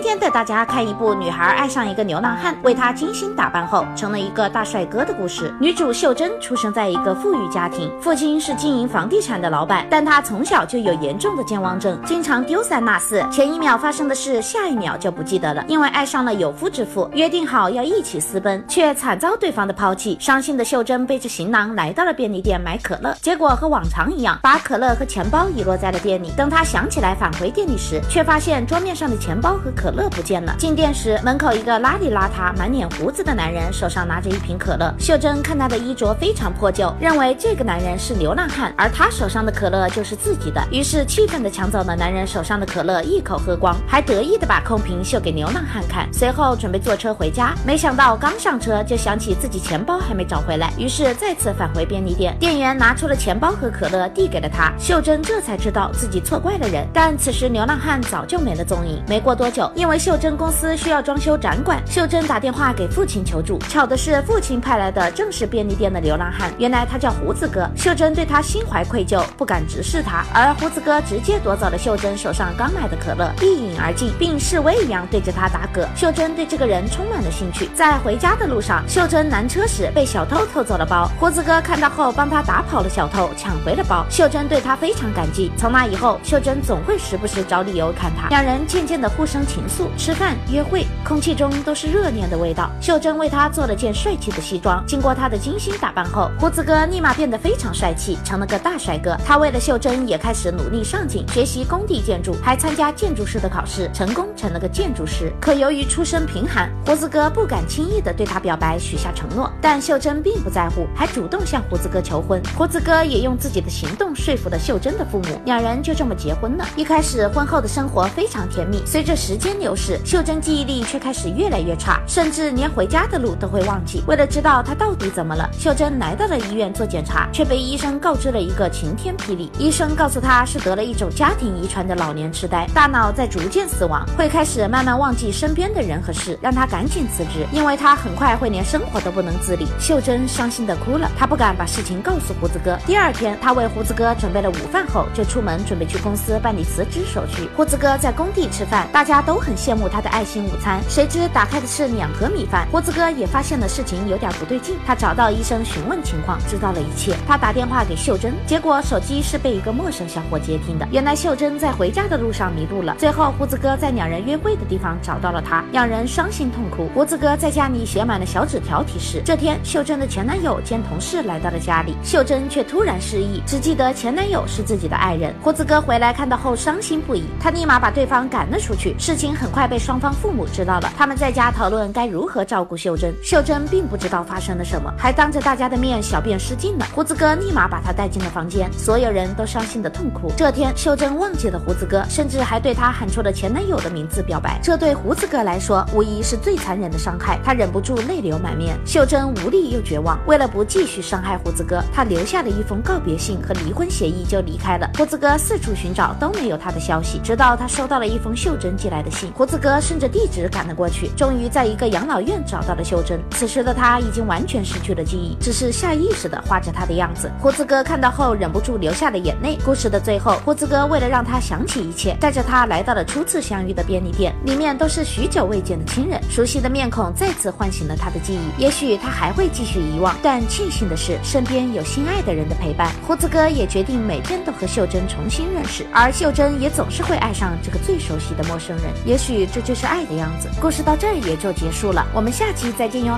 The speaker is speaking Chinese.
今天带大家看一部女孩爱上一个流浪汉，为他精心打扮后成了一个大帅哥的故事。女主秀珍出生在一个富裕家庭，父亲是经营房地产的老板，但她从小就有严重的健忘症，经常丢三落四，前一秒发生的事，下一秒就不记得了。因为爱上了有夫之妇，约定好要一起私奔，却惨遭对方的抛弃。伤心的秀珍背着行囊来到了便利店买可乐，结果和往常一样，把可乐和钱包遗落在了店里。等她想起来返回店里时，却发现桌面上的钱包和可可乐不见了。进店时，门口一个邋里邋遢、满脸胡子的男人手上拿着一瓶可乐。秀珍看他的衣着非常破旧，认为这个男人是流浪汉，而他手上的可乐就是自己的。于是气愤地抢走了男人手上的可乐，一口喝光，还得意地把空瓶秀给流浪汉看。随后准备坐车回家，没想到刚上车就想起自己钱包还没找回来，于是再次返回便利店。店员拿出了钱包和可乐递给了他，秀珍这才知道自己错怪了人。但此时流浪汉早就没了踪影。没过多久。因为秀珍公司需要装修展馆，秀珍打电话给父亲求助。巧的是，父亲派来的正是便利店的流浪汉。原来他叫胡子哥。秀珍对他心怀愧疚，不敢直视他，而胡子哥直接夺走了秀珍手上刚买的可乐，一饮而尽，并示威一样对着他打嗝。秀珍对这个人充满了兴趣。在回家的路上，秀珍拦车时被小偷偷走了包。胡子哥看到后，帮他打跑了小偷，抢回了包。秀珍对他非常感激。从那以后，秀珍总会时不时找理由看他。两人渐渐的互生情。民宿吃饭、约会，空气中都是热恋的味道。秀珍为他做了件帅气的西装。经过他的精心打扮后，胡子哥立马变得非常帅气，成了个大帅哥。他为了秀珍，也开始努力上进，学习工地建筑，还参加建筑师的考试，成功成了个建筑师。可由于出身贫寒，胡子哥不敢轻易的对他表白，许下承诺。但秀珍并不在乎，还主动向胡子哥求婚。胡子哥也用自己的行动说服了秀珍的父母，两人就这么结婚了。一开始，婚后的生活非常甜蜜。随着时间，流逝，秀珍记忆力却开始越来越差，甚至连回家的路都会忘记。为了知道她到底怎么了，秀珍来到了医院做检查，却被医生告知了一个晴天霹雳。医生告诉她是得了一种家庭遗传的老年痴呆，大脑在逐渐死亡，会开始慢慢忘记身边的人和事，让她赶紧辞职，因为她很快会连生活都不能自理。秀珍伤心的哭了，她不敢把事情告诉胡子哥。第二天，她为胡子哥准备了午饭后，就出门准备去公司办理辞职手续。胡子哥在工地吃饭，大家都很。羡慕他的爱心午餐，谁知打开的是两盒米饭。胡子哥也发现了事情有点不对劲，他找到医生询问情况，知道了一切。他打电话给秀珍，结果手机是被一个陌生小伙接听的。原来秀珍在回家的路上迷路了。最后，胡子哥在两人约会的地方找到了她，两人伤心痛哭。胡子哥在家里写满了小纸条，提示这天秀珍的前男友兼同事来到了家里，秀珍却突然失忆，只记得前男友是自己的爱人。胡子哥回来看到后伤心不已，他立马把对方赶了出去。事情。很快被双方父母知道了，他们在家讨论该如何照顾秀珍。秀珍并不知道发生了什么，还当着大家的面小便失禁了。胡子哥立马把她带进了房间，所有人都伤心的痛哭。这天，秀珍忘记了胡子哥，甚至还对他喊出了前男友的名字表白。这对胡子哥来说，无疑是最残忍的伤害。他忍不住泪流满面。秀珍无力又绝望，为了不继续伤害胡子哥，他留下了一封告别信和离婚协议就离开了。胡子哥四处寻找都没有他的消息，直到他收到了一封秀珍寄来的胡子哥顺着地址赶了过去，终于在一个养老院找到了秀珍。此时的他已经完全失去了记忆，只是下意识的画着她的样子。胡子哥看到后忍不住流下了眼泪。故事的最后，胡子哥为了让他想起一切，带着他来到了初次相遇的便利店，里面都是许久未见的亲人，熟悉的面孔再次唤醒了他的记忆。也许他还会继续遗忘，但庆幸的是身边有心爱的人的陪伴。胡子哥也决定每天都和秀珍重新认识，而秀珍也总是会爱上这个最熟悉的陌生人。也许这。就是爱的样子。故事到这儿也就结束了，我们下期再见哟。